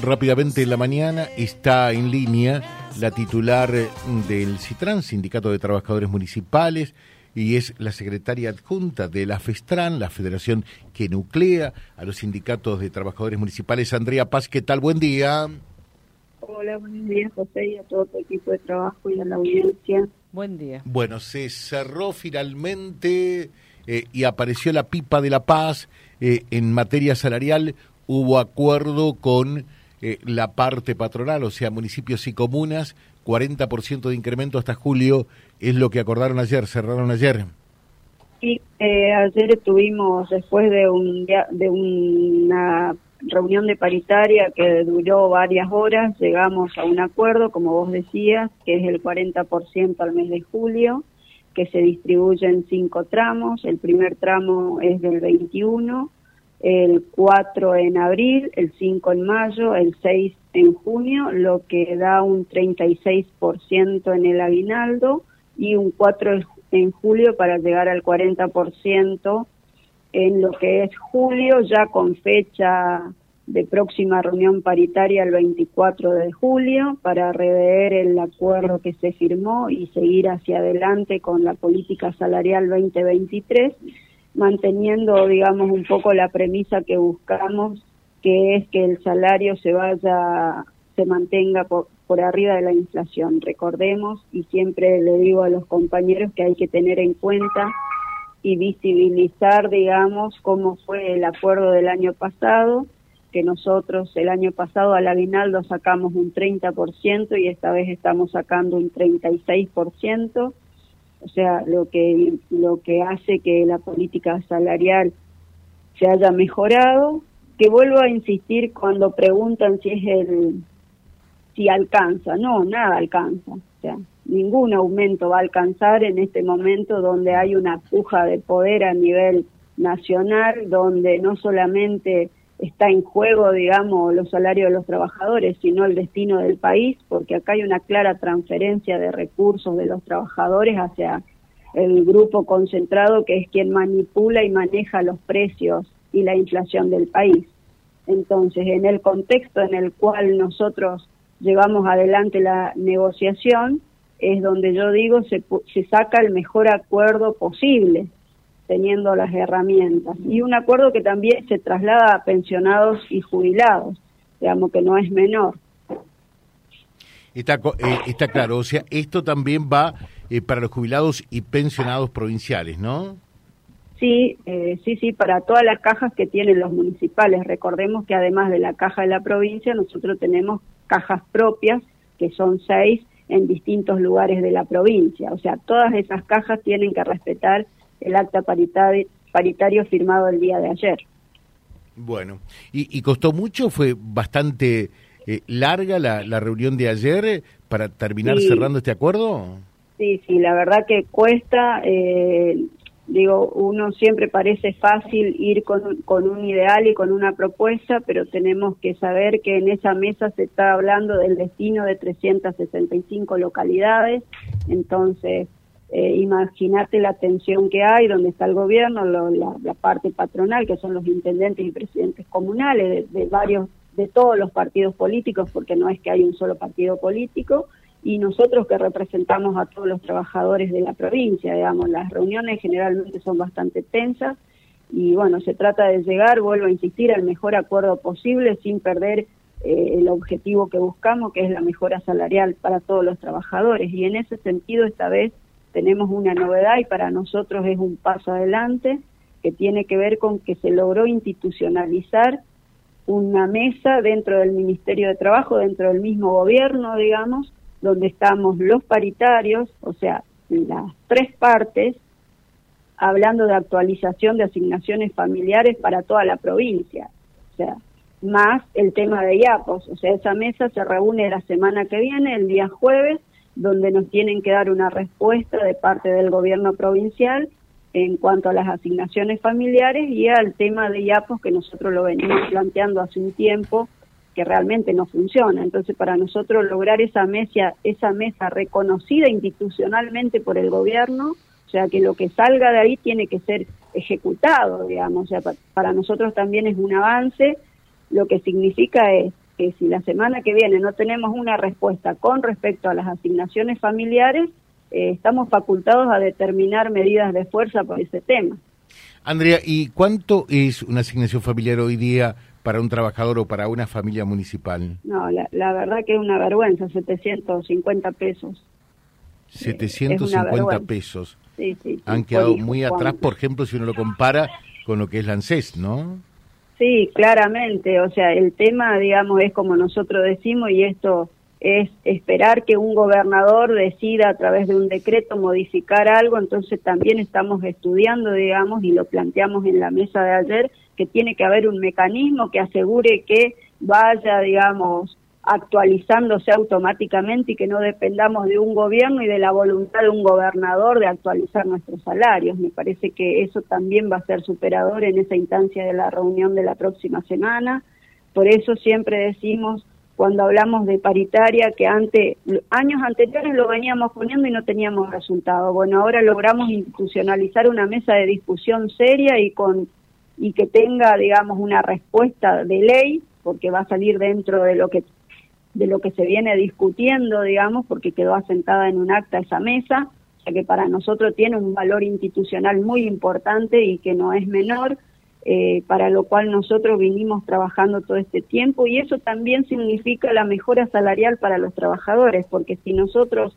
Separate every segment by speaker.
Speaker 1: Rápidamente en la mañana está en línea la titular del CITRAN, Sindicato de Trabajadores Municipales, y es la secretaria adjunta de la FESTRAN, la federación que nuclea a los sindicatos de trabajadores municipales. Andrea Paz, ¿qué tal? Buen día.
Speaker 2: Hola, buenos días, José, y a todo tu equipo de trabajo y a la audiencia.
Speaker 3: Buen día.
Speaker 1: Bueno, se cerró finalmente eh, y apareció la pipa de la paz eh, en materia salarial. Hubo acuerdo con eh, la parte patronal, o sea, municipios y comunas, 40% de incremento hasta julio, es lo que acordaron ayer, cerraron ayer.
Speaker 2: Sí, eh, ayer estuvimos después de, un, de una reunión de paritaria que duró varias horas, llegamos a un acuerdo, como vos decías, que es el 40% al mes de julio, que se distribuye en cinco tramos. El primer tramo es del 21, el 4 en abril, el 5 en mayo, el 6 en junio, lo que da un 36% en el aguinaldo y un 4 en julio para llegar al 40% en lo que es julio, ya con fecha de próxima reunión paritaria el 24 de julio para rever el acuerdo que se firmó y seguir hacia adelante con la política salarial 2023 manteniendo, digamos, un poco la premisa que buscamos, que es que el salario se vaya, se mantenga por, arriba de la inflación. Recordemos, y siempre le digo a los compañeros que hay que tener en cuenta y visibilizar, digamos, cómo fue el acuerdo del año pasado, que nosotros el año pasado al aguinaldo sacamos un 30% y esta vez estamos sacando un 36% o sea, lo que, lo que hace que la política salarial se haya mejorado, que vuelvo a insistir cuando preguntan si es el, si alcanza, no, nada alcanza, o sea, ningún aumento va a alcanzar en este momento donde hay una puja de poder a nivel nacional, donde no solamente está en juego, digamos, los salarios de los trabajadores, sino el destino del país, porque acá hay una clara transferencia de recursos de los trabajadores hacia el grupo concentrado que es quien manipula y maneja los precios y la inflación del país. Entonces, en el contexto en el cual nosotros llevamos adelante la negociación, es donde yo digo se, se saca el mejor acuerdo posible teniendo las herramientas. Y un acuerdo que también se traslada a pensionados y jubilados, digamos que no es menor.
Speaker 1: Está, eh, está claro, o sea, esto también va eh, para los jubilados y pensionados provinciales, ¿no?
Speaker 2: Sí, eh, sí, sí, para todas las cajas que tienen los municipales. Recordemos que además de la caja de la provincia, nosotros tenemos cajas propias, que son seis en distintos lugares de la provincia. O sea, todas esas cajas tienen que respetar el acta paritario, firmado el día de ayer.
Speaker 1: Bueno, ¿y, costó mucho? ¿Fue bastante eh, larga la, la, reunión de ayer eh, para terminar cerrando este acuerdo?
Speaker 2: Sí, sí, la verdad que cuesta. Eh, digo, uno siempre parece fácil ir con, con un ideal y con una propuesta, pero tenemos que saber que en esa mesa se está hablando del destino de 365 localidades, entonces eh, Imagínate la tensión que hay, donde está el gobierno, la, parte patronal, que son los intendentes y presidentes comunales de, varios, de todos los partidos políticos, porque no es que hay un solo partido político, y nosotros que representamos a todos los trabajadores de la provincia, digamos, las reuniones generalmente son bastante tensas, y bueno, se trata de llegar, vuelvo a insistir, al mejor acuerdo posible sin perder eh, el objetivo que buscamos, que es la mejora salarial para todos los trabajadores. Y en ese sentido, esta vez tenemos una novedad y para nosotros es un paso adelante que tiene que ver con que se logró institucionalizar una mesa dentro del Ministerio de Trabajo, dentro del mismo gobierno, digamos, donde estamos los paritarios, o sea, las tres partes, hablando de actualización de asignaciones familiares para toda la provincia, o sea, más el tema de IAPOS, o sea, esa mesa se reúne la semana que viene, el día jueves, donde nos tienen que dar una respuesta de parte del gobierno provincial en cuanto a las asignaciones familiares y al tema de IAPOS que nosotros lo venimos planteando hace un tiempo que realmente no funciona. Entonces, para nosotros lograr esa mesa, esa mesa reconocida institucionalmente por el gobierno, o sea, que lo que salga de ahí tiene que ser ejecutado, digamos, o sea, para nosotros también es un avance, lo que significa es que si la semana que viene no tenemos una respuesta con respecto a las asignaciones familiares, eh, estamos facultados a determinar medidas de fuerza por ese tema.
Speaker 1: Andrea, ¿y cuánto es una asignación familiar hoy día para un trabajador o para una familia municipal?
Speaker 2: No, la, verdad que es una vergüenza, 750 pesos.
Speaker 1: 750 pesos. Sí, sí, Han quedado muy atrás, por ejemplo, si uno lo compara con lo que es la ANSES, ¿no?
Speaker 2: Sí, claramente. O sea, el tema, digamos, es como nosotros decimos y esto es esperar que un gobernador decida a través de un decreto modificar algo, entonces también estamos estudiando, digamos, y lo planteamos en la mesa de ayer, que tiene que haber un mecanismo que asegure que vaya, digamos, actualizándose automáticamente y que no dependamos de un gobierno y de la voluntad de un gobernador de actualizar nuestros salarios. Me parece que eso también va a ser superador en esa instancia de la reunión de la próxima semana. Por eso siempre decimos cuando hablamos de paritaria, que antes, años anteriores lo veníamos poniendo y no teníamos resultado. Bueno, ahora logramos institucionalizar una mesa de discusión seria y con y que tenga, digamos, una respuesta de ley, porque va a salir dentro de lo que de lo que se viene discutiendo, digamos, porque quedó asentada en un acta esa mesa, o sea que para nosotros tiene un valor institucional muy importante y que no es menor eh, para lo cual nosotros vinimos trabajando todo este tiempo y eso también significa la mejora salarial para los trabajadores, porque si nosotros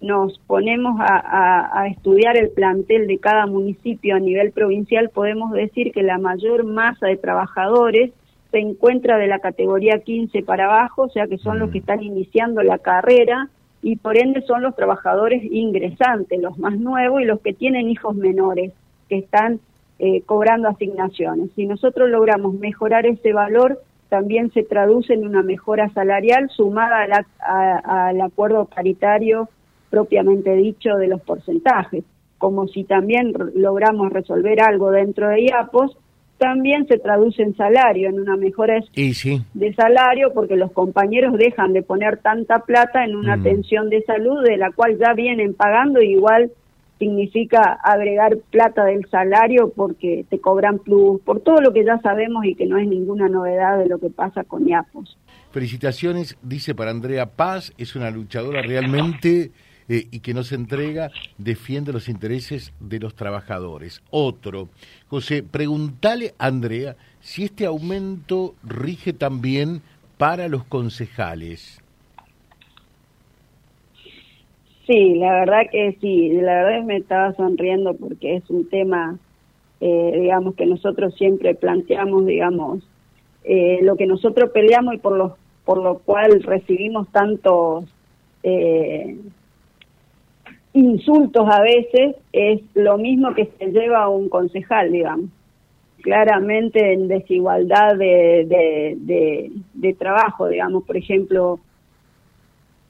Speaker 2: nos ponemos a, estudiar el plantel de cada municipio a nivel provincial, podemos decir que la mayor masa de trabajadores se encuentra de la categoría 15 para abajo, o sea que son los que están iniciando la carrera y por ende son los trabajadores ingresantes, los más nuevos y los que tienen hijos menores, que están eh, cobrando asignaciones. Si nosotros logramos mejorar ese valor, también se traduce en una mejora salarial sumada al acuerdo paritario propiamente dicho de los porcentajes. Como si también logramos resolver algo dentro de IAPOS, también se traduce en salario, en una mejora de salario, porque los compañeros dejan de poner tanta plata en una mm. atención de salud de la cual ya vienen pagando igual significa agregar plata del salario porque te cobran plus, por todo lo que ya sabemos y que no es ninguna novedad de lo que pasa con IAPOS.
Speaker 1: Felicitaciones, dice para Andrea Paz, es una luchadora realmente eh, y que no se entrega, defiende los intereses de los trabajadores. Otro, José, pregúntale a Andrea si este aumento rige también para los concejales.
Speaker 2: Sí, la verdad que sí, la verdad me estaba sonriendo porque es un tema, eh, digamos, que nosotros siempre planteamos, digamos, eh, lo que nosotros peleamos y por lo, por lo cual recibimos tantos eh, insultos a veces, es lo mismo que se lleva a un concejal, digamos claramente en desigualdad de, de, de, de trabajo, digamos, por ejemplo,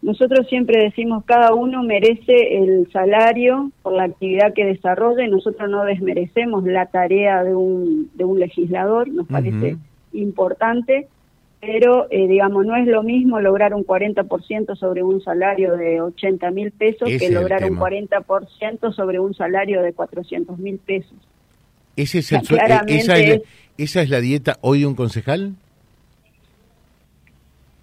Speaker 2: nosotros siempre decimos cada uno merece el salario por la actividad que desarrolla y nosotros no desmerecemos la tarea de un, de un legislador, nos parece importante, pero eh, digamos, no es lo mismo lograr un 40% sobre un salario de 80 mil pesos que lograr un 40% sobre un salario de 400 mil pesos.
Speaker 1: ¿Ese es el, esa, ¿Esa es la dieta hoy de un concejal?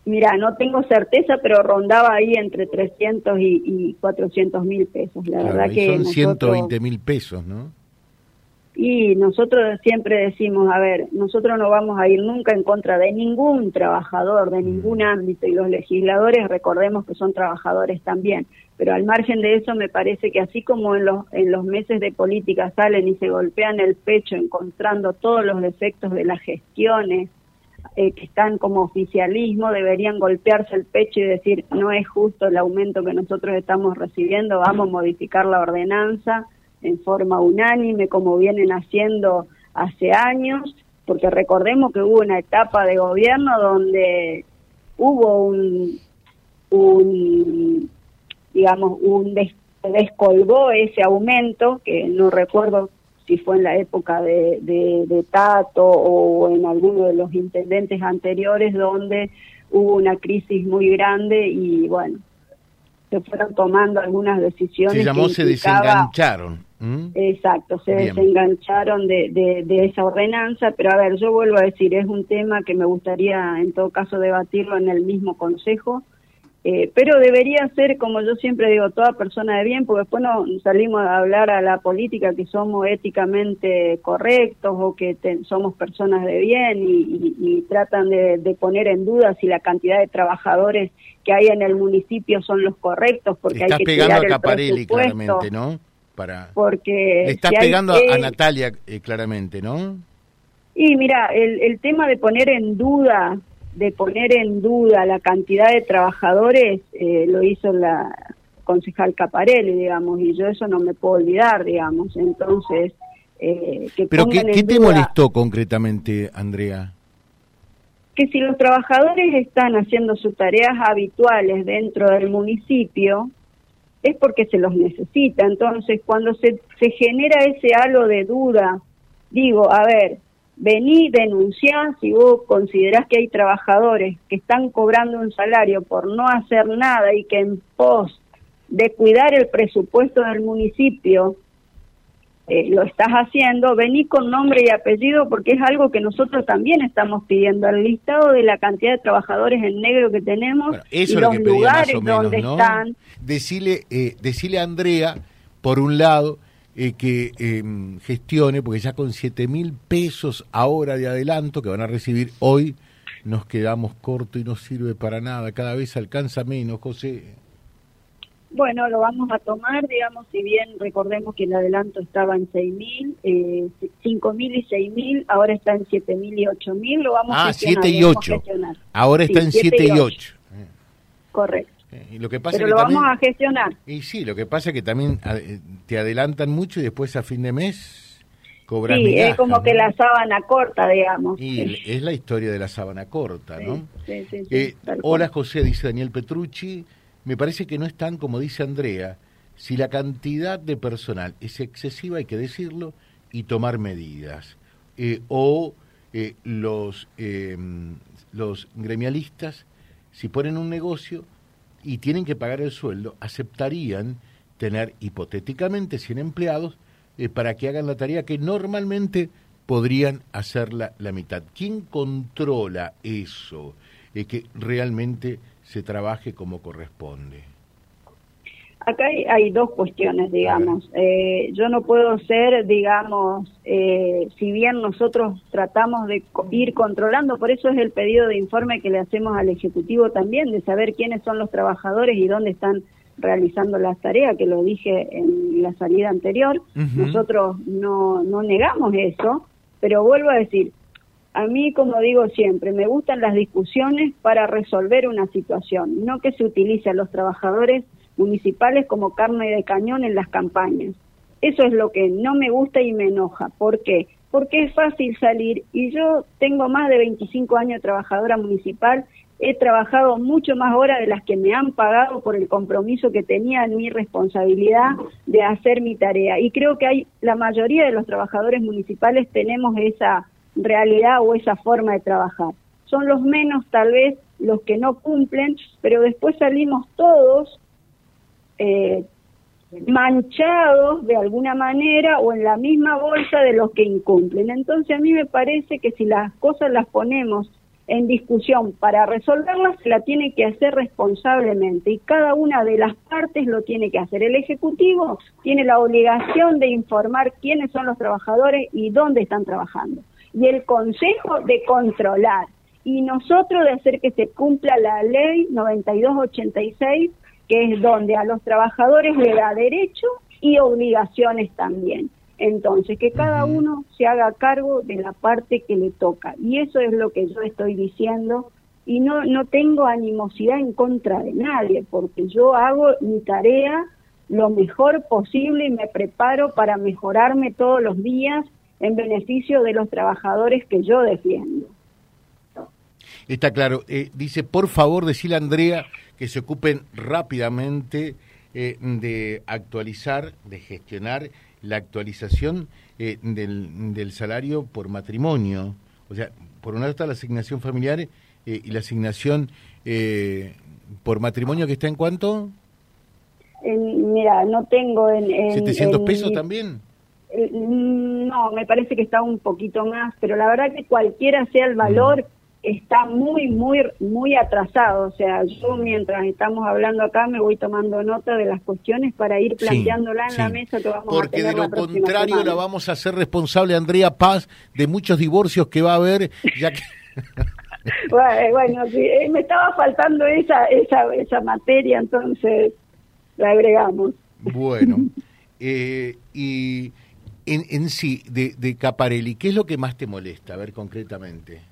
Speaker 2: Mira, no tengo certeza, pero rondaba ahí entre 300 y, y 400 mil pesos. La verdad que
Speaker 1: son 120 mil pesos, ¿no?
Speaker 2: Y nosotros siempre decimos, a ver, nosotros no vamos a ir nunca en contra de ningún trabajador, de ningún mm. ámbito, y los legisladores recordemos que son trabajadores también. Pero al margen de eso, me parece que así como en los, en los meses de política salen y se golpean el pecho encontrando todos los defectos de las gestiones, eh, que están como oficialismo deberían golpearse el pecho y decir no es justo el aumento que nosotros estamos recibiendo, vamos a modificar la ordenanza en forma unánime como vienen haciendo hace años, porque recordemos que hubo una etapa de gobierno donde hubo un, un digamos, un descolgó ese aumento, que no recuerdo si fue en la época de, de, Tato o en alguno de los intendentes anteriores donde hubo una crisis muy grande y bueno, se fueron tomando algunas decisiones.
Speaker 1: Se llamó se desengancharon.
Speaker 2: Exacto, se desengancharon de, de, de, esa ordenanza, pero a ver, yo vuelvo a decir, es un tema que me gustaría en todo caso debatirlo en el mismo Consejo, eh, pero debería ser, como yo siempre digo, toda persona de bien, porque después no salimos a hablar a la política que somos éticamente correctos o que somos personas de bien y, tratan de, poner en duda si la cantidad de trabajadores que hay en el municipio son los correctos, porque hay que
Speaker 1: pegando
Speaker 2: a
Speaker 1: Caparelli claramente, ¿no? Para...
Speaker 2: Porque
Speaker 1: Le estás pegando a Natalia eh, claramente, ¿no?
Speaker 2: Y mira, el, el tema de poner en duda de poner en duda la cantidad de trabajadores eh, lo hizo la concejal Caparelli, digamos, y yo eso no me puedo olvidar, digamos. Entonces,
Speaker 1: eh, que ¿Pero qué, qué te molestó concretamente, Andrea?
Speaker 2: Que si los trabajadores están haciendo sus tareas habituales dentro del municipio, es porque se los necesita. Entonces, cuando se, se genera ese halo de duda, digo, a ver, vení, denunciá si vos considerás que hay trabajadores que están cobrando un salario por no hacer nada y que en pos de cuidar el presupuesto del municipio eh, lo estás haciendo, vení con nombre y apellido porque es algo que nosotros también estamos pidiendo, el listado de la cantidad de trabajadores en negro que tenemos y los lugares donde están.
Speaker 1: Decile, eh, decile a Andrea, por un lado, eh, que em, gestione, porque ya con 7 mil pesos ahora de adelanto que van a recibir hoy, nos quedamos corto y no sirve para nada, cada vez alcanza menos, José.
Speaker 2: Bueno, lo vamos a tomar, digamos, si bien recordemos que el adelanto estaba en 6 mil, eh, 5 mil y 6 mil, ahora está en 7 mil y 8 mil, lo vamos
Speaker 1: a
Speaker 2: gestionar.
Speaker 1: Ah, 7 y 8. Ahora está en 7 y 8.
Speaker 2: Correcto.
Speaker 1: Y lo que pasa
Speaker 2: Pero
Speaker 1: que
Speaker 2: lo vamos a gestionar.
Speaker 1: Y sí, lo que pasa es que también eh, te adelantan mucho y después a fin de mes cobran
Speaker 2: Sí, es como que la sábana corta, digamos.
Speaker 1: Y es la historia de la sábana corta, ¿no? Sí, sí, eh, hola José, dice Daniel Petrucci. Me parece que no es tan como dice Andrea. Si la cantidad de personal es excesiva, hay que decirlo, y tomar medidas. Eh, o los, los gremialistas, si ponen un negocio, y tienen que pagar el sueldo, aceptarían tener hipotéticamente 100 empleados eh, para que hagan la tarea que normalmente podrían hacerla la mitad. ¿Quién controla eso? Eh, que realmente se trabaje como corresponde.
Speaker 2: Acá hay, dos cuestiones, digamos. Eh, yo no puedo ser, digamos, eh, si bien nosotros tratamos de ir controlando, por eso es el pedido de informe que le hacemos al Ejecutivo también, de saber quiénes son los trabajadores y dónde están realizando las tareas, que lo dije en la salida anterior. Nosotros no, no negamos eso, pero vuelvo a decir, a mí, como digo siempre, me gustan las discusiones para resolver una situación, no que se utilice a los trabajadores municipales como carne de cañón en las campañas. Eso es lo que no me gusta y me enoja. ¿Por qué? Porque es fácil salir y yo tengo más de 25 años de trabajadora municipal, he trabajado mucho más horas de las que me han pagado por el compromiso que tenía en mi responsabilidad de hacer mi tarea. Y creo que hay la mayoría de los trabajadores municipales tenemos esa realidad o esa forma de trabajar. Son los menos tal vez los que no cumplen, pero después salimos todos eh, manchados de alguna manera o en la misma bolsa de los que incumplen. Entonces a mí me parece que si las cosas las ponemos en discusión para resolverlas, se la tiene que hacer responsablemente y cada una de las partes lo tiene que hacer. El Ejecutivo tiene la obligación de informar quiénes son los trabajadores y dónde están trabajando. Y el Consejo de controlar. Y nosotros de hacer que se cumpla la ley 9286 que es donde a los trabajadores le da derecho y obligaciones también. Entonces, que cada uno se haga cargo de la parte que le toca. Y eso es lo que yo estoy diciendo. Y no, no tengo animosidad en contra de nadie, porque yo hago mi tarea lo mejor posible y me preparo para mejorarme todos los días en beneficio de los trabajadores que yo defiendo.
Speaker 1: Está claro. Eh, dice, por favor, decirle a Andrea que se ocupen rápidamente eh, de actualizar, de gestionar la actualización eh, del, del, salario por matrimonio. O sea, por una está la asignación familiar eh, y la asignación por matrimonio que está en cuánto?
Speaker 2: mira, no tengo en... en
Speaker 1: ¿700 pesos también?
Speaker 2: No, me parece que está un poquito más, pero la verdad que cualquiera sea el valor, mm está muy, muy, muy atrasado. O sea, yo mientras estamos hablando acá me voy tomando nota de las cuestiones para ir planteándola en la mesa que vamos
Speaker 1: Porque
Speaker 2: a
Speaker 1: tener de lo contrario la vamos a hacer responsable Andrea Paz de muchos divorcios que va a haber, ya que...
Speaker 2: bueno, sí, eh, me estaba faltando esa, esa, esa materia, entonces la agregamos.
Speaker 1: Bueno, eh, y en, en sí, de, de Caparelli, ¿qué es lo que más te molesta? A ver, concretamente.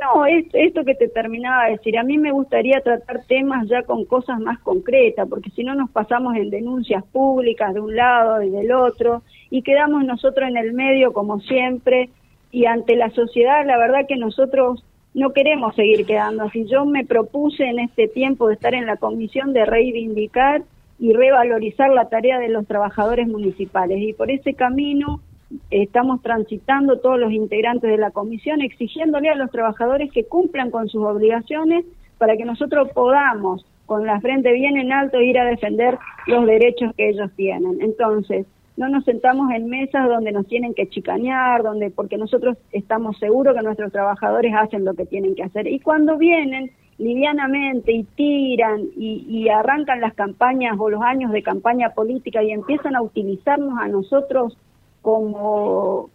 Speaker 2: No, es, esto que te terminaba de decir, a mí me gustaría tratar temas ya con cosas más concretas, porque si no nos pasamos en denuncias públicas de un lado y del otro, y quedamos nosotros en el medio como siempre, y ante la sociedad la verdad que nosotros no queremos seguir quedando así. Yo me propuse en este tiempo de estar en la comisión de reivindicar y revalorizar la tarea de los trabajadores municipales, y por ese camino estamos transitando todos los integrantes de la comisión exigiéndole a los trabajadores que cumplan con sus obligaciones para que nosotros podamos con la frente bien en alto ir a defender los derechos que ellos tienen. Entonces, no nos sentamos en mesas donde nos tienen que chicanear, donde porque nosotros estamos seguros que nuestros trabajadores hacen lo que tienen que hacer. Y cuando vienen livianamente y tiran y, y arrancan las campañas o los años de campaña política y empiezan a utilizarnos a nosotros como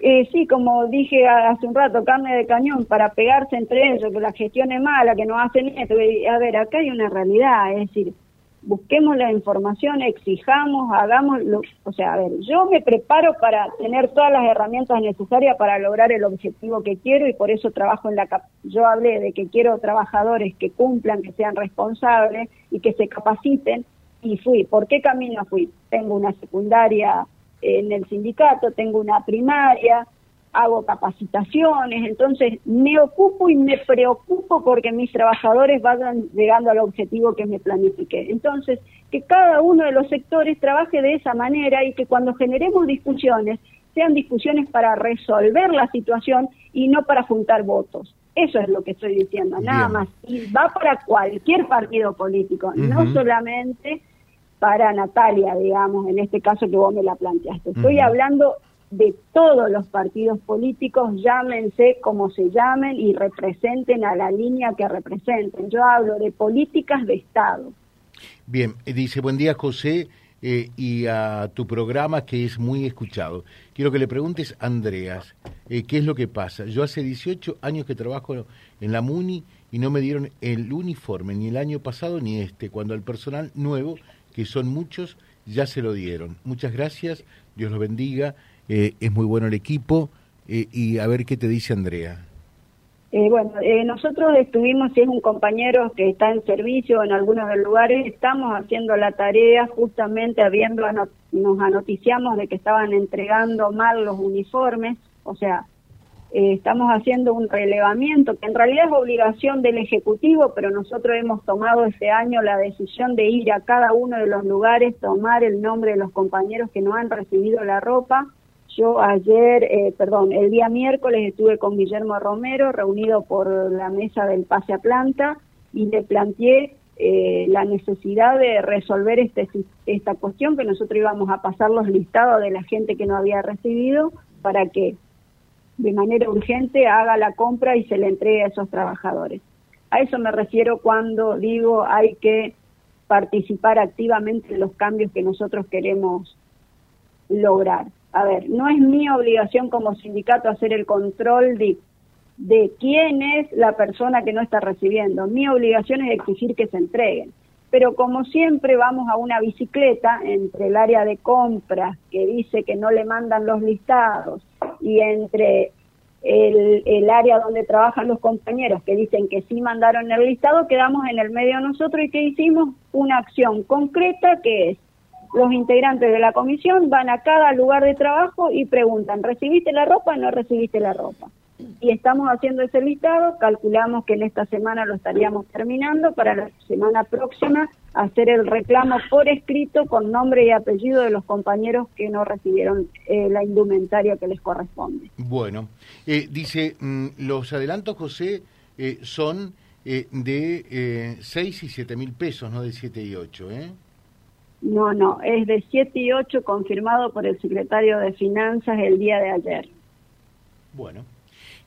Speaker 2: eh, sí, como dije hace un rato, carne de cañón para pegarse entre ellos, que la gestión es mala, que no hacen esto. A ver, acá hay una realidad, es decir, busquemos la información, exijamos, hagamos, lo, o sea, a ver, yo me preparo para tener todas las herramientas necesarias para lograr el objetivo que quiero y por eso trabajo en la, yo hablé de que quiero trabajadores que cumplan, que sean responsables y que se capaciten y fui. ¿Por qué camino fui? Tengo una secundaria en el sindicato, tengo una primaria, hago capacitaciones, entonces me ocupo y me preocupo porque mis trabajadores vayan llegando al objetivo que me planifiqué. Entonces, que cada uno de los sectores trabaje de esa manera y que cuando generemos discusiones, sean discusiones para resolver la situación y no para juntar votos. Eso es lo que estoy diciendo, nada más. Y va para cualquier partido político, no solamente para Natalia, digamos, en este caso que vos me la planteaste. Estoy hablando de todos los partidos políticos, llámense como se llamen y representen a la línea que representen. Yo hablo de políticas de Estado.
Speaker 1: Bien, eh, dice, buen día José eh, y a tu programa que es muy escuchado. Quiero que le preguntes a Andreas, eh, ¿qué es lo que pasa? Yo hace 18 años que trabajo en la MUNI y no me dieron el uniforme ni el año pasado ni este, cuando al personal nuevo que son muchos, ya se lo dieron. Muchas gracias, Dios los bendiga, eh, es muy bueno el equipo eh, y a ver qué te dice Andrea.
Speaker 2: Eh, bueno, nosotros estuvimos, si es un compañero que está en servicio en algunos de los lugares, estamos haciendo la tarea justamente habiendo, nos anoticiamos de que estaban entregando mal los uniformes, o sea, eh, estamos haciendo un relevamiento que en realidad es obligación del Ejecutivo, pero nosotros hemos tomado este año la decisión de ir a cada uno de los lugares, tomar el nombre de los compañeros que no han recibido la ropa. Yo ayer, eh, perdón, el día miércoles estuve con Guillermo Romero, reunido por la mesa del pase a planta, y le planteé eh, la necesidad de resolver este, esta cuestión, que nosotros íbamos a pasar los listados de la gente que no había recibido, para que de manera urgente haga la compra y se le entregue a esos trabajadores. A eso me refiero cuando digo hay que participar activamente en los cambios que nosotros queremos lograr. A ver, no es mi obligación como sindicato hacer el control de, de quién es la persona que no está recibiendo. Mi obligación es exigir que se entreguen. Pero como siempre vamos a una bicicleta entre el área de compras que dice que no le mandan los listados y entre el, el, área donde trabajan los compañeros que dicen que sí mandaron el listado, quedamos en el medio nosotros y que hicimos una acción concreta que es los integrantes de la comisión van a cada lugar de trabajo y preguntan, ¿recibiste la ropa o no recibiste la ropa? Y estamos haciendo ese listado, calculamos que en esta semana lo estaríamos terminando, para la semana próxima hacer el reclamo por escrito con nombre y apellido de los compañeros que no recibieron eh, la indumentaria que les corresponde.
Speaker 1: Bueno, eh, dice, mm, los adelantos, José, eh, son eh, de eh, 6 y 7 mil pesos, no de 7 y 8, ¿eh?
Speaker 2: No, no, es de 7 y 8 confirmado por el secretario de Finanzas el día de ayer.
Speaker 1: Bueno,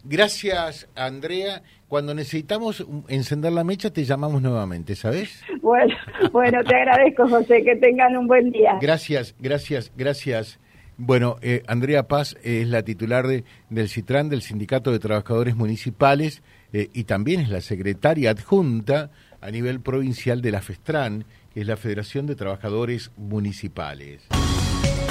Speaker 1: gracias Andrea. Cuando necesitamos encender la mecha te llamamos nuevamente, ¿sabes?
Speaker 2: Bueno, bueno, te agradezco José, que tengan un buen día.
Speaker 1: Gracias, gracias, gracias. Bueno, eh, Andrea Paz es la titular de, del CITRAN, del Sindicato de Trabajadores Municipales, eh, y también es la secretaria adjunta a nivel provincial de la FESTRAN, que es la Federación de Trabajadores Municipales